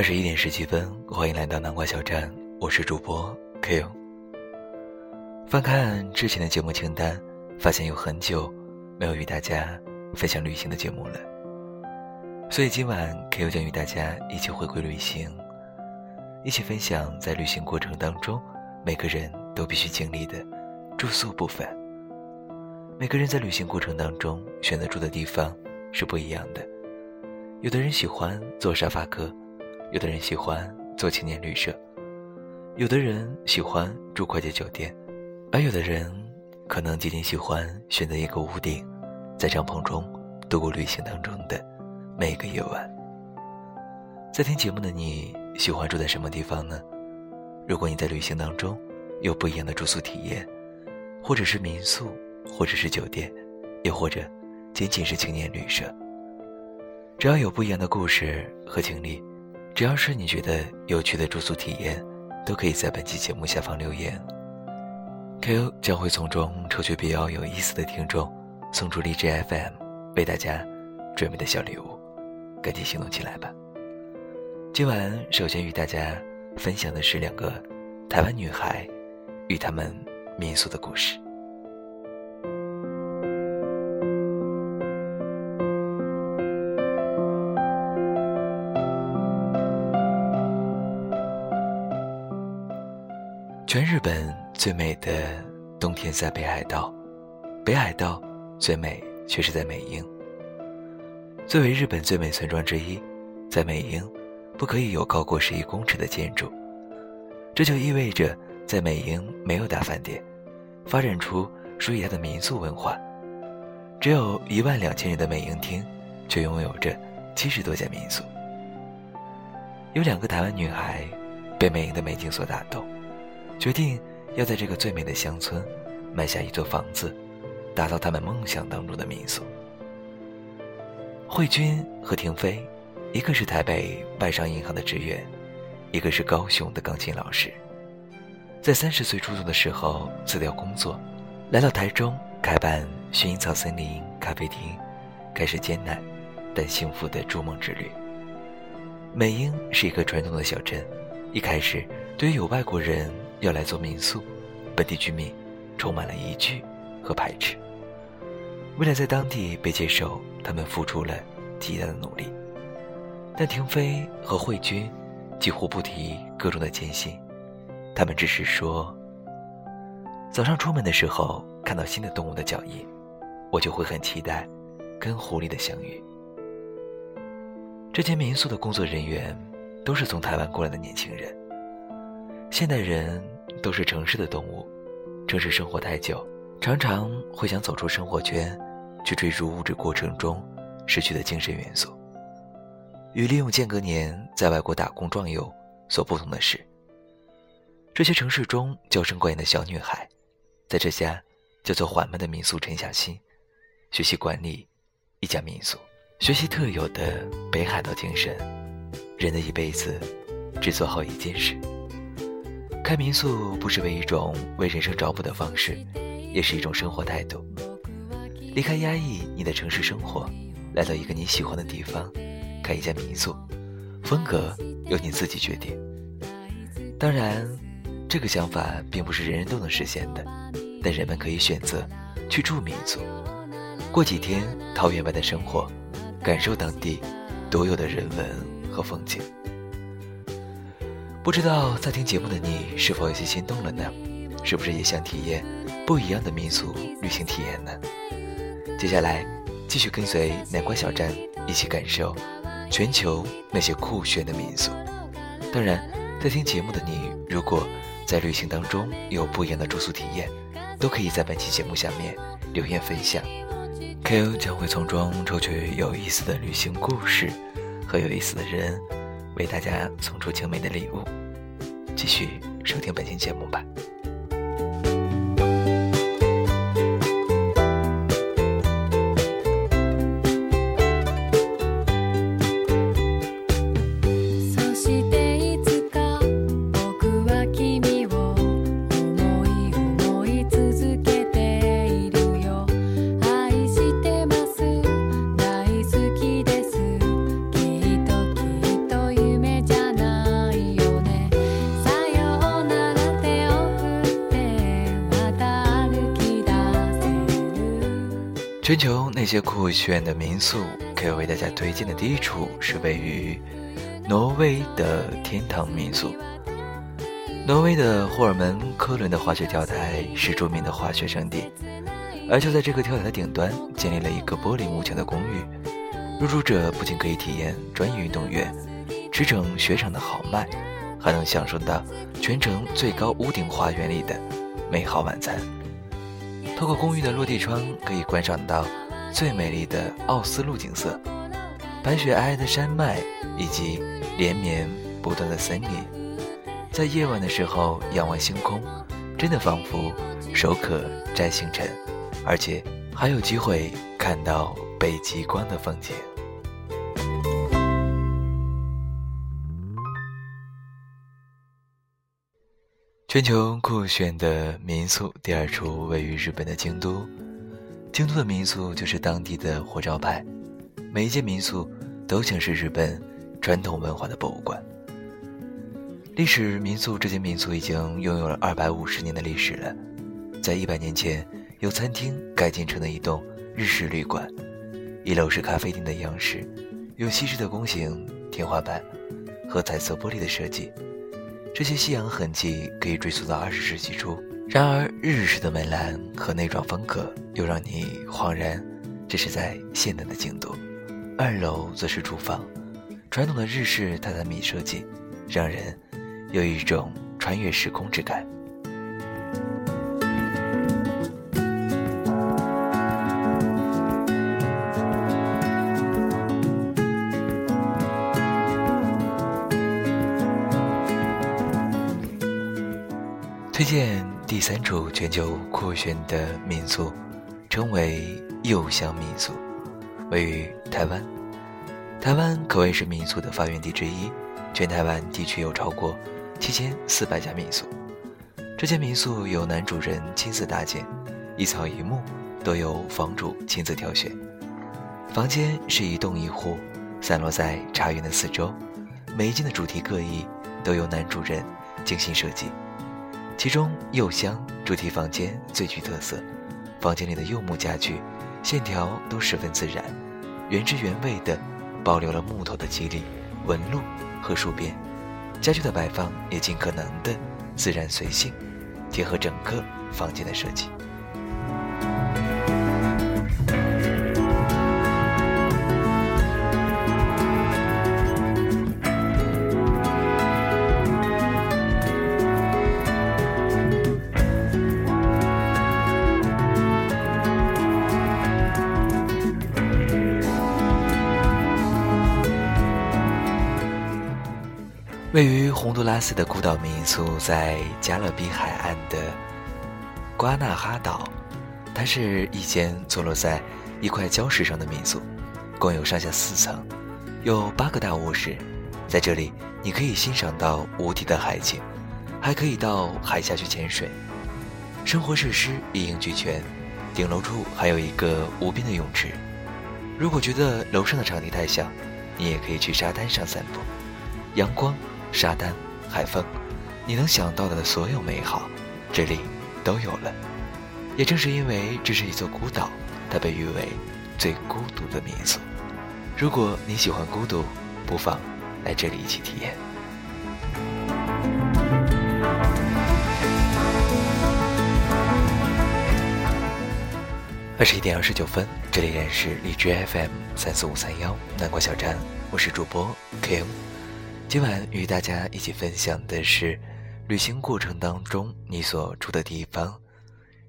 二十一点十七分，欢迎来到南瓜小站，我是主播 Q。翻看之前的节目清单，发现有很久没有与大家分享旅行的节目了，所以今晚 Q 将与大家一起回归旅行，一起分享在旅行过程当中每个人都必须经历的住宿部分。每个人在旅行过程当中选择住的地方是不一样的，有的人喜欢坐沙发客。有的人喜欢做青年旅社，有的人喜欢住快捷酒店，而有的人可能仅仅喜欢选择一个屋顶，在帐篷中度过旅行当中的每个夜晚。在听节目的你喜欢住在什么地方呢？如果你在旅行当中有不一样的住宿体验，或者是民宿，或者是酒店，又或者仅仅是青年旅社，只要有不一样的故事和经历。只要是你觉得有趣的住宿体验，都可以在本期节目下方留言。K.O. 将会从中抽取比较有意思的听众，送出荔枝 FM 为大家准备的小礼物，赶紧行动起来吧！今晚首先与大家分享的是两个台湾女孩与他们民宿的故事。全日本最美的冬天在北海道，北海道最美却是在美瑛。作为日本最美村庄之一，在美瑛不可以有高过十一公尺的建筑，这就意味着在美瑛没有大饭店，发展出属于它的民宿文化。只有一万两千人的美瑛町，却拥有着七十多家民宿。有两个台湾女孩被美瑛的美景所打动。决定要在这个最美的乡村买下一座房子，打造他们梦想当中的民宿。慧君和婷飞，一个是台北外商银行的职员，一个是高雄的钢琴老师。在三十岁出头的时候辞掉工作，来到台中开办薰衣草森林咖啡厅，开始艰难但幸福的筑梦之旅。美英是一个传统的小镇，一开始对于有外国人。要来做民宿，本地居民充满了疑惧和排斥。为了在当地被接受，他们付出了极大的努力。但婷飞和慧君几乎不提各种的艰辛，他们只是说：早上出门的时候看到新的动物的脚印，我就会很期待跟狐狸的相遇。这间民宿的工作人员都是从台湾过来的年轻人。现代人都是城市的动物，城市生活太久，常常会想走出生活圈，去追逐物质过程中失去的精神元素。与利用间隔年在外国打工壮游所不同的是，这些城市中娇生惯养的小女孩，在这家叫做缓慢的民宿沉下心，学习管理一家民宿，学习特有的北海道精神。人的一辈子，只做好一件事。开民宿不是为一种为人生找补的方式，也是一种生活态度。离开压抑你的城市生活，来到一个你喜欢的地方，开一家民宿，风格由你自己决定。当然，这个想法并不是人人都能实现的，但人们可以选择去住民宿，过几天桃源外的生活，感受当地独有的人文和风景。不知道在听节目的你是否有些心动了呢？是不是也想体验不一样的民俗旅行体验呢？接下来继续跟随南瓜小站一起感受全球那些酷炫的民宿。当然，在听节目的你，如果在旅行当中有不一样的住宿体验，都可以在本期节目下面留言分享，Ko 将会从中抽取有意思的旅行故事和有意思的人。为大家送出精美的礼物，继续收听本期节目吧。全球那些酷炫的民宿，可以为大家推荐的第一处是位于挪威的天堂民宿。挪威的霍尔门科伦的滑雪跳台是著名的滑雪胜地，而就在这个跳台的顶端，建立了一个玻璃幕墙的公寓。入住者不仅可以体验专业运动员驰骋雪场的豪迈，还能享受到全程最高屋顶花园里的美好晚餐。透过公寓的落地窗，可以观赏到最美丽的奥斯陆景色，白雪皑皑的山脉以及连绵不断的森林。在夜晚的时候仰望星空，真的仿佛手可摘星辰，而且还有机会看到北极光的风景。全球酷炫的民宿第二处位于日本的京都，京都的民宿就是当地的活招牌，每一间民宿都像是日本传统文化的博物馆。历史民宿这间民宿已经拥有了二百五十年的历史了，在一百年前由餐厅改建成的一栋日式旅馆，一楼是咖啡厅的样式，有西式的弓形天花板和彩色玻璃的设计。这些夕阳痕迹可以追溯到二十世纪初，然而日式的门栏和内装风格又让你恍然，这是在现代的京都。二楼则是厨房，传统的日式榻榻米设计，让人有一种穿越时空之感。推荐第三处全球酷炫的民宿，称为柚香民宿，位于台湾。台湾可谓是民宿的发源地之一，全台湾地区有超过七千四百家民宿。这间民宿由男主人亲自搭建，一草一木都由房主亲自挑选。房间是一栋一户，散落在茶园的四周，每一间的主题各异，都由男主人精心设计。其中柚香主题房间最具特色，房间里的柚木家具线条都十分自然，原汁原味的保留了木头的肌理、纹路和树边，家具的摆放也尽可能的自然随性，贴合整个房间的设计。位于洪都拉斯的孤岛民宿在加勒比海岸的瓜纳哈岛，它是一间坐落在一块礁石上的民宿，共有上下四层，有八个大卧室。在这里，你可以欣赏到无敌的海景，还可以到海下去潜水，生活设施一应俱全。顶楼处还有一个无边的泳池。如果觉得楼上的场地太小，你也可以去沙滩上散步，阳光。沙滩、海风，你能想到的所有美好，这里都有了。也正是因为这是一座孤岛，它被誉为最孤独的民宿。如果你喜欢孤独，不妨来这里一起体验。二十一点二十九分，这里依然是荔枝 FM 三四五三幺南瓜小站，我是主播 KM。今晚与大家一起分享的是旅行过程当中你所住的地方。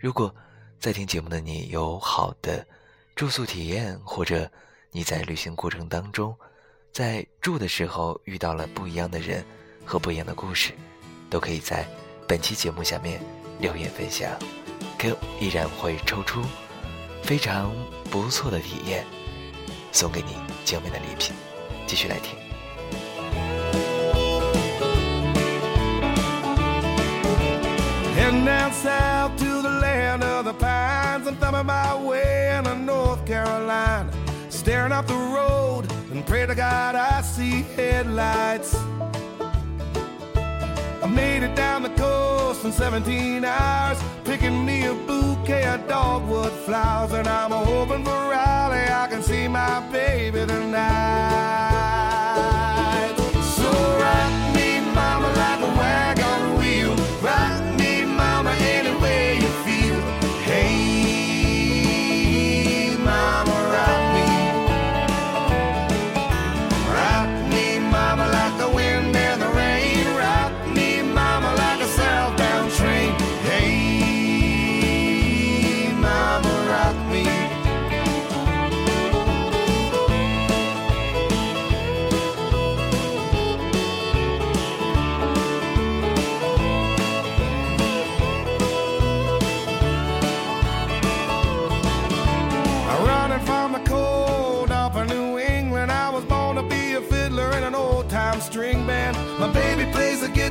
如果在听节目的你有好的住宿体验，或者你在旅行过程当中在住的时候遇到了不一样的人和不一样的故事，都可以在本期节目下面留言分享。Q 依然会抽出非常不错的体验，送给你精美的礼品。继续来听。I'm thumbing my way into North Carolina. Staring up the road and pray to God I see headlights. I made it down the coast in 17 hours, picking me a bouquet of dogwood flowers, and I'm hoping for Raleigh I can see my baby tonight.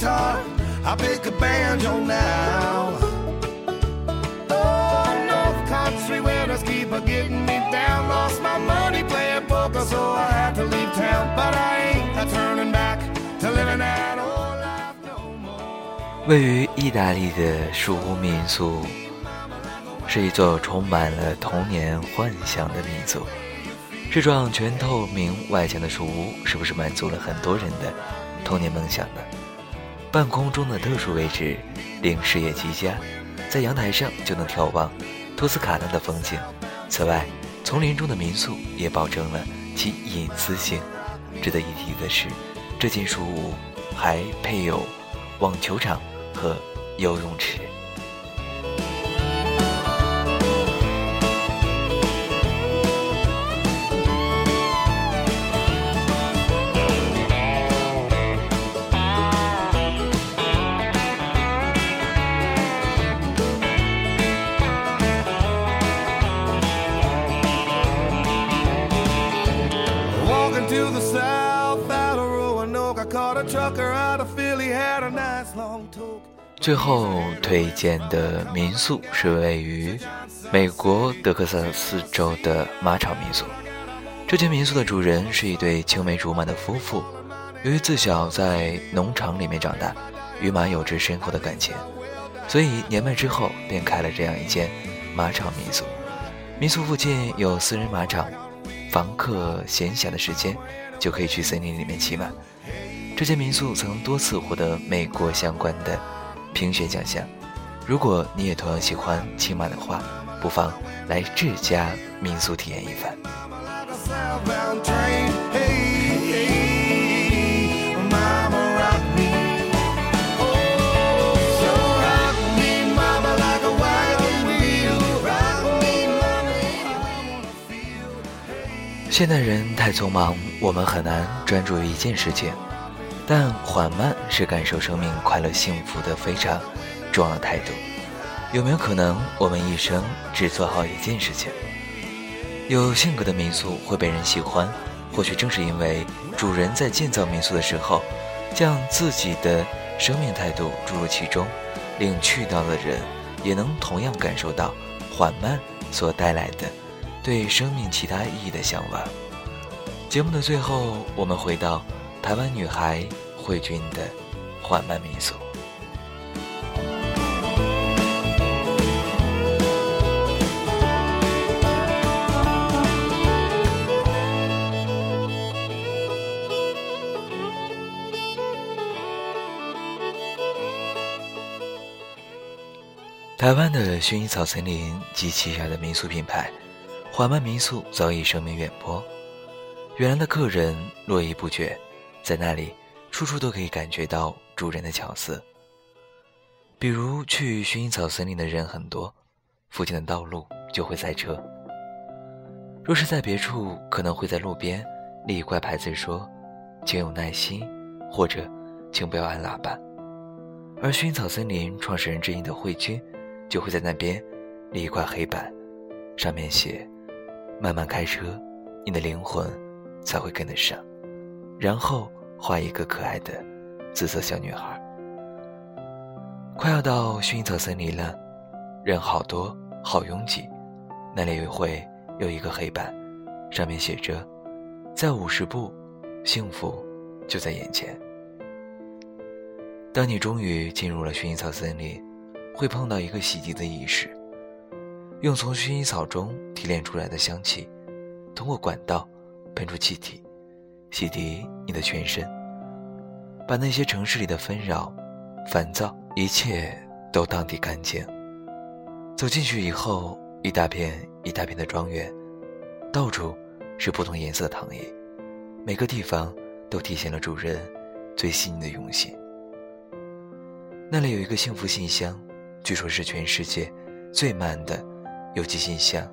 Guitar, I pick a banjo now. Oh, North Country winters keep a getting me down. Lost my money playing poker, so I had to leave town. But I ain't a turning back to living that old life no more. 位于意大利的树屋民宿，是一座充满了童年幻想的民宿。这幢全透明外墙的树屋，是不是满足了很多人的童年梦想呢？半空中的特殊位置，令视野极佳，在阳台上就能眺望托斯卡纳的风景。此外，丛林中的民宿也保证了其隐私性。值得一提的是，这间书屋还配有网球场和游泳池。最后推荐的民宿是位于美国德克萨斯州的马场民宿。这间民宿的主人是一对青梅竹马的夫妇，由于自小在农场里面长大，与马有着深厚的感情，所以年迈之后便开了这样一间马场民宿。民宿附近有私人马场，房客闲暇的时间就可以去森林里面骑马。这间民宿曾多次获得美国相关的评选奖项。如果你也同样喜欢骑马的话不妨来这家民宿体验一番。现代人太匆忙我们很难专注于一件事情。但缓慢是感受生命快乐幸福的非常重要的态度。有没有可能，我们一生只做好一件事情？有性格的民宿会被人喜欢，或许正是因为主人在建造民宿的时候，将自己的生命态度注入其中，令去到的人也能同样感受到缓慢所带来的对生命其他意义的向往。节目的最后，我们回到台湾女孩慧君的缓慢民宿。台湾的薰衣草森林及旗下的民宿品牌缓慢民宿早已声名远播，远来的客人络绎不绝，在那里处处都可以感觉到主人的巧思。比如去薰衣草森林的人很多，附近的道路就会塞车。若是在别处，可能会在路边立一块牌子说：“请有耐心”或者“请不要按喇叭”。而薰衣草森林创始人之一的慧君，就会在那边立一块黑板，上面写：“慢慢开车，你的灵魂才会跟得上。”然后画一个可爱的紫色小女孩。快要到薰衣草森林了，人好多，好拥挤。那里会有一个黑板，上面写着：“在五十步，幸福就在眼前。”当你终于进入了薰衣草森林，会碰到一个洗涤的仪式，用从薰衣草中提炼出来的香气，通过管道喷出气体，洗涤你的全身，把那些城市里的纷扰、烦躁，一切都荡涤干净。走进去以后，一大片一大片的庄园，到处是不同颜色的躺椅，每个地方都体现了主人最细腻的用心。那里有一个幸福信箱，据说是全世界最慢的邮寄信箱。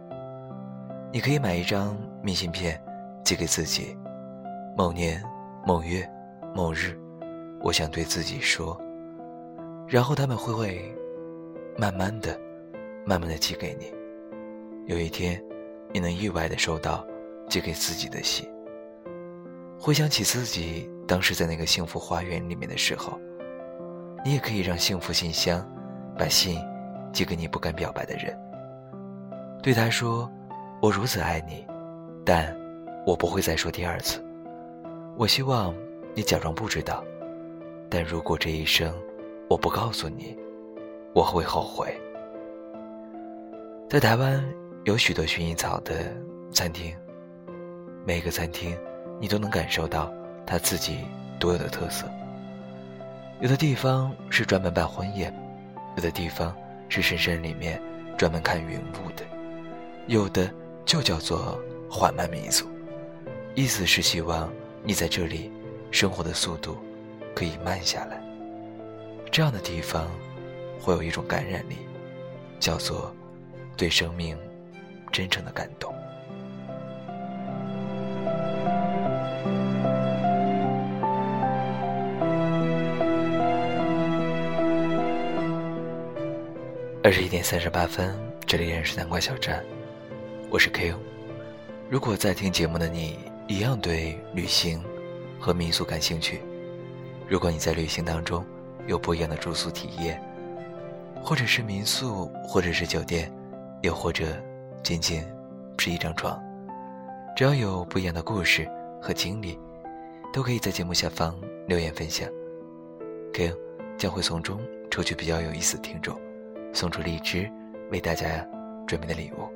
你可以买一张明信片，寄给自己。某年某月某日，我想对自己说。然后他们会会慢慢的、慢慢的寄给你。有一天，你能意外的收到寄给自己的信。回想起自己当时在那个幸福花园里面的时候。你也可以让幸福信箱把信寄给你不敢表白的人，对他说：“我如此爱你，但我不会再说第二次。我希望你假装不知道，但如果这一生我不告诉你，我会后悔。”在台湾有许多薰衣草的餐厅，每个餐厅你都能感受到它自己独有的特色。有的地方是专门办婚宴，有的地方是深山里面专门看云雾的，有的就叫做缓慢民宿，意思是希望你在这里生活的速度可以慢下来。这样的地方会有一种感染力，叫做对生命真诚的感动。二十一点三十八分，这里仍然是南瓜小站，我是 K.O。如果在听节目的你一样对旅行和民宿感兴趣，如果你在旅行当中有不一样的住宿体验，或者是民宿，或者是酒店，又或者仅仅是一张床，只要有不一样的故事和经历，都可以在节目下方留言分享，Q 将会从中抽取比较有意思的听众。送出荔枝，为大家准备的礼物。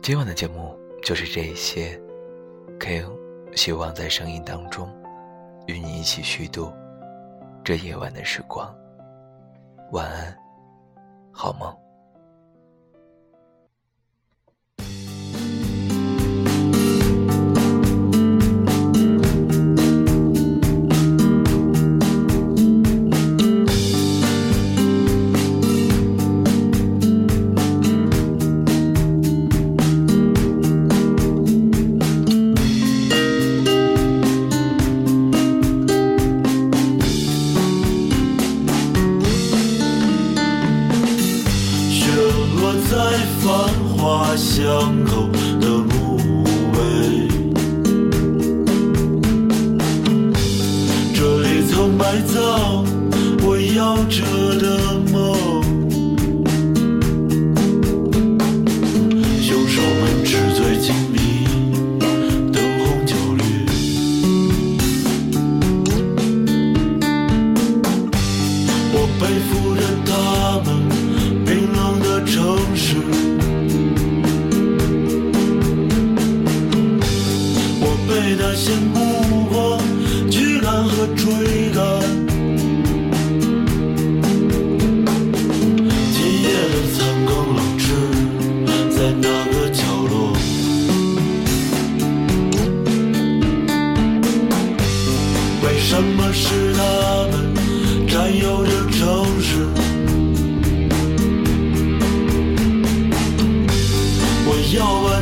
今晚的节目就是这些 K，希望在声音当中与你一起虚度这夜晚的时光。晚安，好梦。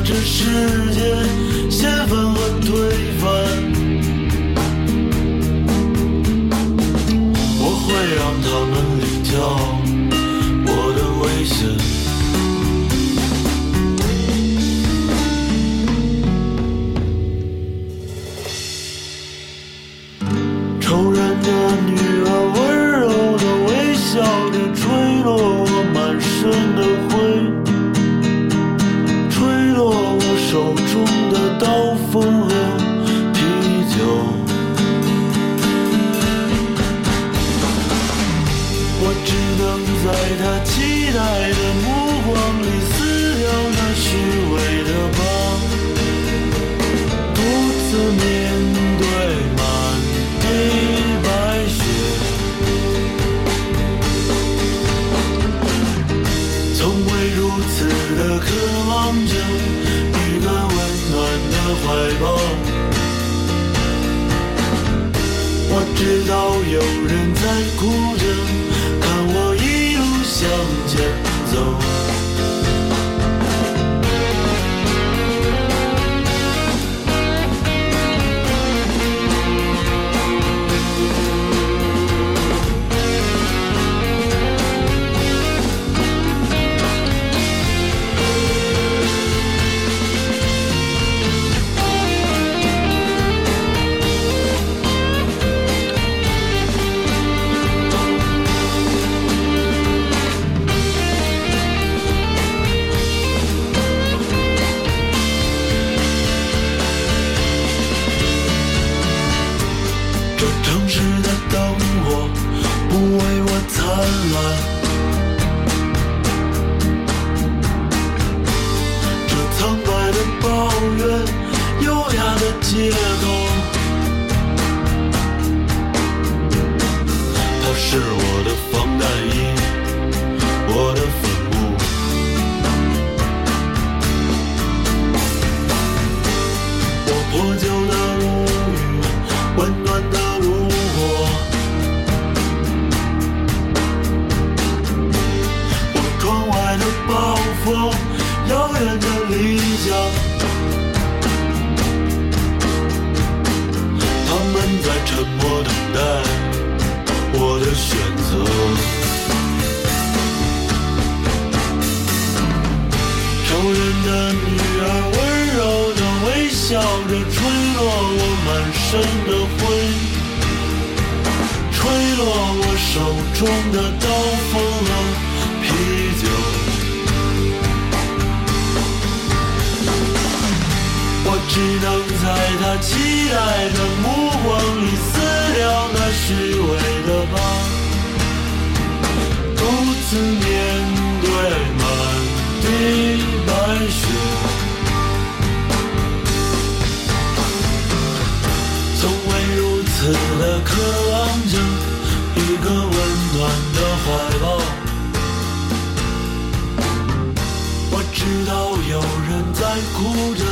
这世界掀翻。推翻，我会让他们领教我的危险。在他期待的目光里撕掉那虚伪的疤，独自面对满地白雪。从未如此的渴望着一个温暖的怀抱。我知道有人在哭着，只能在她期待的目光里撕掉那虚伪的疤，独自面对满地白雪。从未如此的渴望着一个温暖的怀抱。我知道有人在哭着，